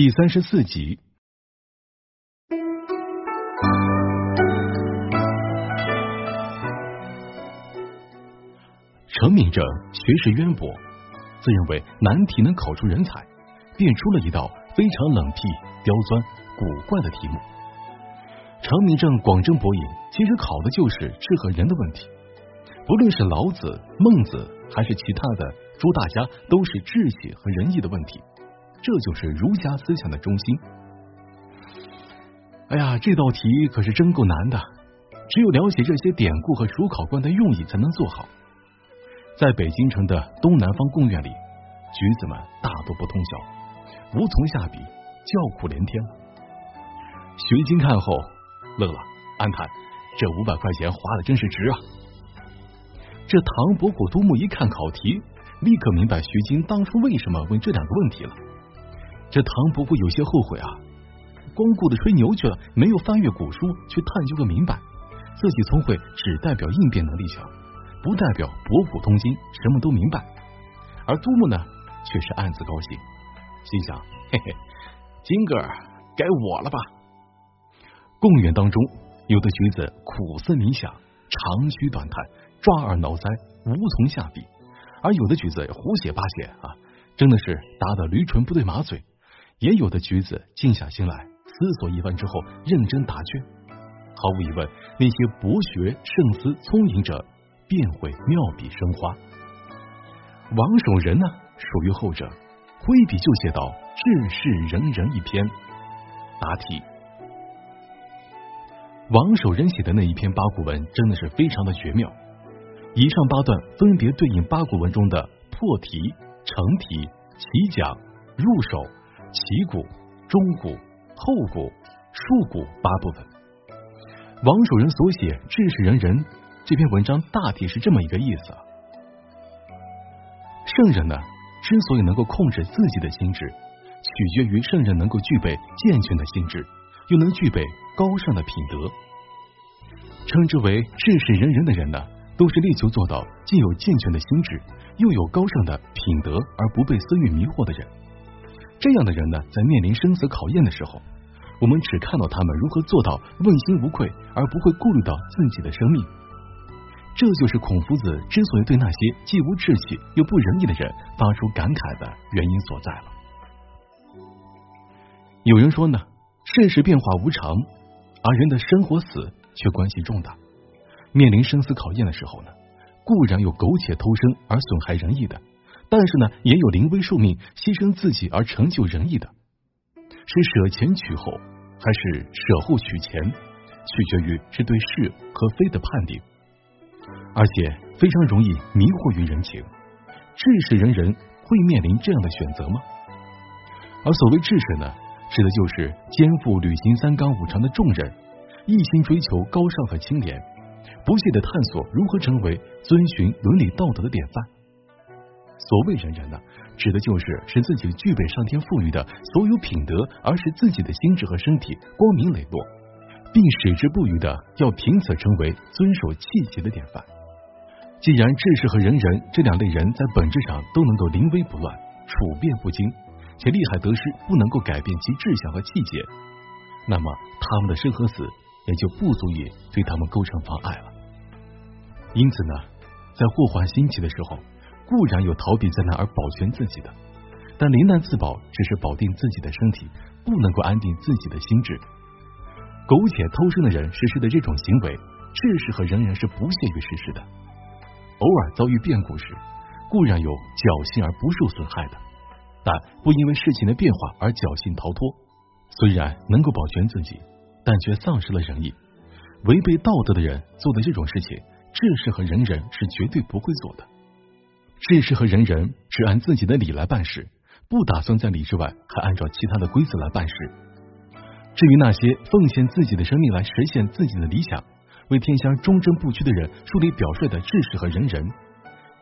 第三十四集。程敏正学识渊博，自认为难题能考出人才，便出了一道非常冷僻、刁钻、古怪的题目。程敏正广征博引，其实考的就是智和仁的问题。不论是老子、孟子，还是其他的诸大家，都是志气和仁义的问题。这就是儒家思想的中心。哎呀，这道题可是真够难的，只有了解这些典故和主考官的用意，才能做好。在北京城的东南方贡院里，举子们大多不通晓，无从下笔，叫苦连天。徐经看后乐了，暗叹这五百块钱花的真是值啊！这唐伯虎、杜牧一看考题，立刻明白徐经当初为什么问这两个问题了。这唐伯虎有些后悔啊，光顾着吹牛去了，没有翻阅古书去探究个明白。自己聪慧只代表应变能力强。不代表博古通今，什么都明白。而杜牧呢，却是暗自高兴，心想：嘿嘿，今个该我了吧？贡院当中，有的举子苦思冥想，长吁短叹，抓耳挠腮，无从下笔；而有的举子胡写八写啊，真的是答得驴唇不对马嘴。也有的举子静下心来，思索一番之后，认真答卷。毫无疑问，那些博学、慎思、聪颖者。便会妙笔生花。王守仁呢，属于后者，挥笔就写到“治世仁人”一篇。答题：王守仁写的那一篇八股文真的是非常的绝妙。以上八段分别对应八股文中的破题、成题、起讲、入手、起鼓、中鼓、后鼓、竖鼓八部分。王守仁所写“治世仁人”。这篇文章大体是这么一个意思：圣人呢，之所以能够控制自己的心智，取决于圣人能够具备健全的心智，又能具备高尚的品德。称之为治世仁人的人呢，都是力求做到既有健全的心智，又有高尚的品德，而不被私欲迷惑的人。这样的人呢，在面临生死考验的时候，我们只看到他们如何做到问心无愧，而不会顾虑到自己的生命。这就是孔夫子之所以对那些既无志气又不仁义的人发出感慨的原因所在了。有人说呢，世事变化无常，而人的生活死却关系重大。面临生死考验的时候呢，固然有苟且偷生而损害仁义的，但是呢，也有临危受命牺牲自己而成就仁义的。是舍前取后，还是舍后取前，取决于是对是和非的判定。而且非常容易迷惑于人情，志士仁人会面临这样的选择吗？而所谓志士呢，指的就是肩负履行三纲五常的重任，一心追求高尚和清廉，不懈的探索如何成为遵循伦理道德的典范。所谓仁人呢，指的就是使自己具备上天赋予的所有品德，而使自己的心智和身体光明磊落。并矢志不渝的要凭此成为遵守气节的典范。既然志士和仁人这两类人在本质上都能够临危不乱、处变不惊，且利害得失不能够改变其志向和气节，那么他们的生和死也就不足以对他们构成妨碍了。因此呢，在祸患兴起的时候，固然有逃避灾难而保全自己的，但临难自保只是保定自己的身体，不能够安定自己的心智。苟且偷生的人实施的这种行为，志士和仁人是不屑于实施的。偶尔遭遇变故时，固然有侥幸而不受损害的，但不因为事情的变化而侥幸逃脱。虽然能够保全自己，但却丧失了仁义，违背道德的人做的这种事情，志士和仁人是绝对不会做的。志士和仁人只按自己的理来办事，不打算在理之外还按照其他的规则来办事。至于那些奉献自己的生命来实现自己的理想、为天下忠贞不屈的人树立表率的志士和仁人，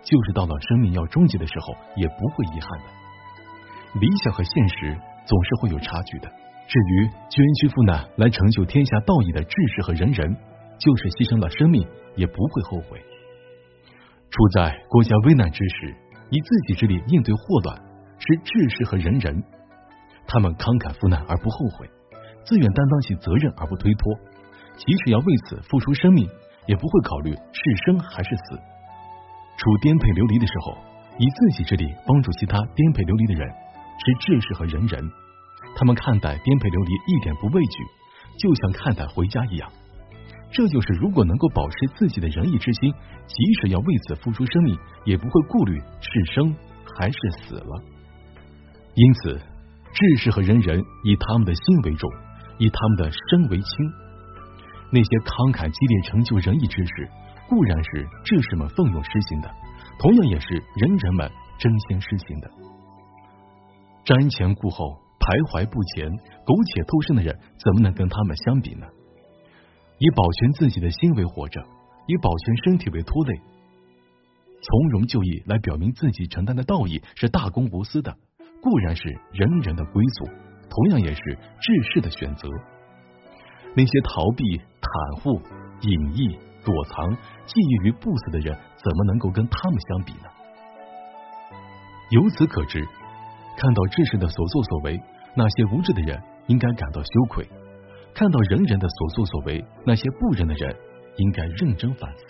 就是到了生命要终结的时候，也不会遗憾的。理想和现实总是会有差距的。至于捐躯赴难来成就天下道义的志士和仁人，就是牺牲了生命也不会后悔。处在国家危难之时，以自己之力应对祸乱，是志士和仁人。他们慷慨赴难而不后悔，自愿担当起责任而不推脱，即使要为此付出生命，也不会考虑是生还是死。处颠沛流离的时候，以自己之力帮助其他颠沛流离的人，是志士和仁人。他们看待颠沛流离一点不畏惧，就像看待回家一样。这就是如果能够保持自己的仁义之心，即使要为此付出生命，也不会顾虑是生还是死了。因此，志士和仁人以他们的心为重，以他们的身为轻。那些慷慨激烈成就仁义之事，固然是志士们奋勇施行的，同样也是仁人们争先施行的。瞻前顾后、徘徊不前、苟且偷生的人，怎么能跟他们相比呢？以保全自己的心为活着，以保全身体为拖累，从容就义来表明自己承担的道义是大公无私的，固然是人人的归宿，同样也是治世的选择。那些逃避、袒护、隐逸、躲藏、觊觎于不死的人，怎么能够跟他们相比呢？由此可知，看到志士的所作所为，那些无知的人应该感到羞愧。看到人人的所作所为，那些不仁的人应该认真反思。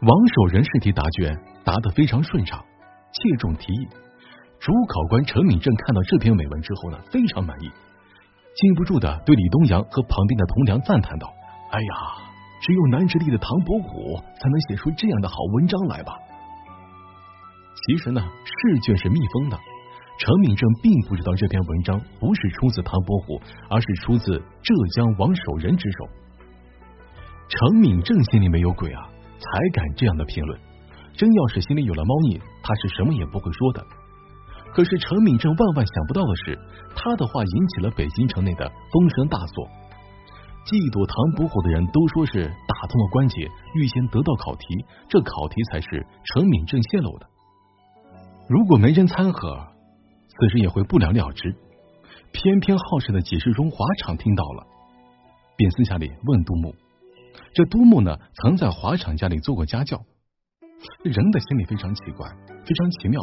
王守仁试题答卷答得非常顺畅，切中题意。主考官陈敏正看到这篇美文之后呢，非常满意，禁不住的对李东阳和旁边的同僚赞叹道：“哎呀，只有南直隶的唐伯虎才能写出这样的好文章来吧？”其实呢，试卷是密封的。陈敏正并不知道这篇文章不是出自唐伯虎，而是出自浙江王守仁之手。陈敏正心里没有鬼啊，才敢这样的评论。真要是心里有了猫腻，他是什么也不会说的。可是陈敏正万万想不到的是，他的话引起了北京城内的风声大作。嫉妒唐伯虎的人都说是打通了关节，预先得到考题，这考题才是陈敏正泄露的。如果没人参合。此时也会不了了之。偏偏好事的几世中华场听到了，便私下里问杜牧。这杜牧呢，曾在华场家里做过家教。人的心里非常奇怪，非常奇妙。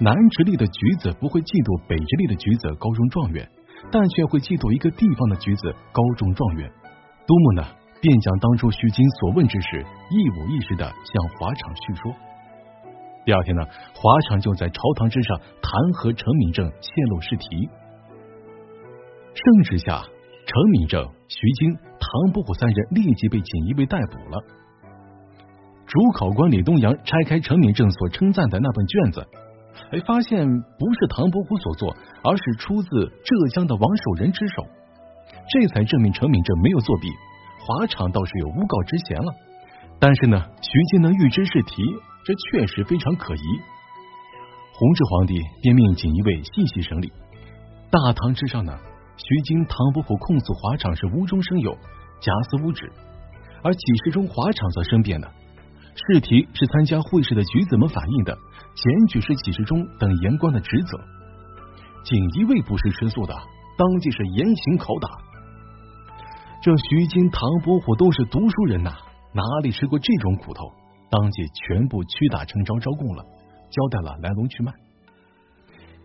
南直隶的举子不会嫉妒北直隶的举子高中状元，但却会嫉妒一个地方的举子高中状元。杜牧呢，便将当初徐经所问之事一五一十的向华场叙说。第二天呢，华强就在朝堂之上弹劾陈敏正泄露试题。盛之下，陈敏正、徐经、唐伯虎三人立即被锦衣卫逮捕了。主考官李东阳拆开陈敏正所称赞的那本卷子，哎，发现不是唐伯虎所作，而是出自浙江的王守仁之手，这才证明陈敏正没有作弊。华强倒是有诬告之嫌了。但是呢，徐经能预知试题。这确实非常可疑。弘治皇帝便命锦衣卫细细审理。大堂之上呢，徐经、唐伯虎控诉华场是无中生有、假死无止，而几事中华场则申辩呢，试题是参加会试的举子们反映的，检举是几事中等言官的职责。锦衣卫不是吃素的，当即是严刑拷打。这徐经、唐伯虎都是读书人呐，哪里吃过这种苦头？当即全部屈打成招招供了，交代了来龙去脉，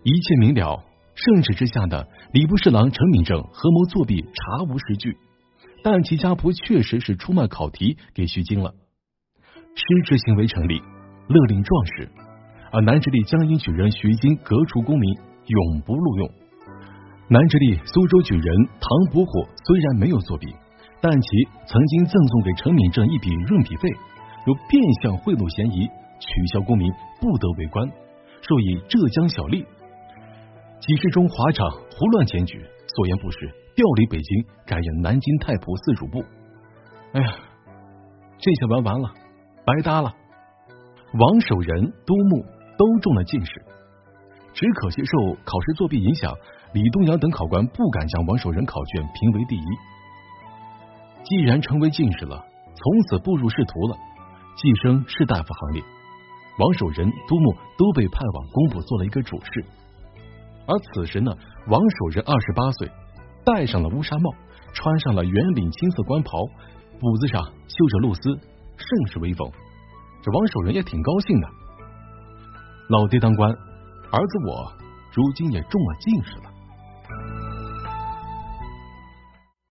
一切明了。圣旨之下的礼部侍郎陈敏正合谋作弊，查无实据，但其家仆确实是出卖考题给徐经了，失职行为成立，勒令状士，而南直隶江阴举人徐经革除功名，永不录用。南直隶苏州举人唐伯虎虽然没有作弊，但其曾经赠送给陈敏正一笔润笔费。有变相贿赂嫌疑，取消公民，不得为官，授以浙江小吏。几世中华场胡乱检举，所言不实，调离北京，改任南京太仆寺主簿。哎呀，这下玩完了，白搭了。王守仁、都牧都中了进士，只可惜受考试作弊影响，李东阳等考官不敢将王守仁考卷评为第一。既然成为进士了，从此步入仕途了。晋升士大夫行列，王守仁、都牧都被派往工部做了一个主事。而此时呢，王守仁二十八岁，戴上了乌纱帽，穿上了圆领青色官袍，补子上绣着露丝，甚是威风。这王守仁也挺高兴的。老爹当官，儿子我如今也中了进士了。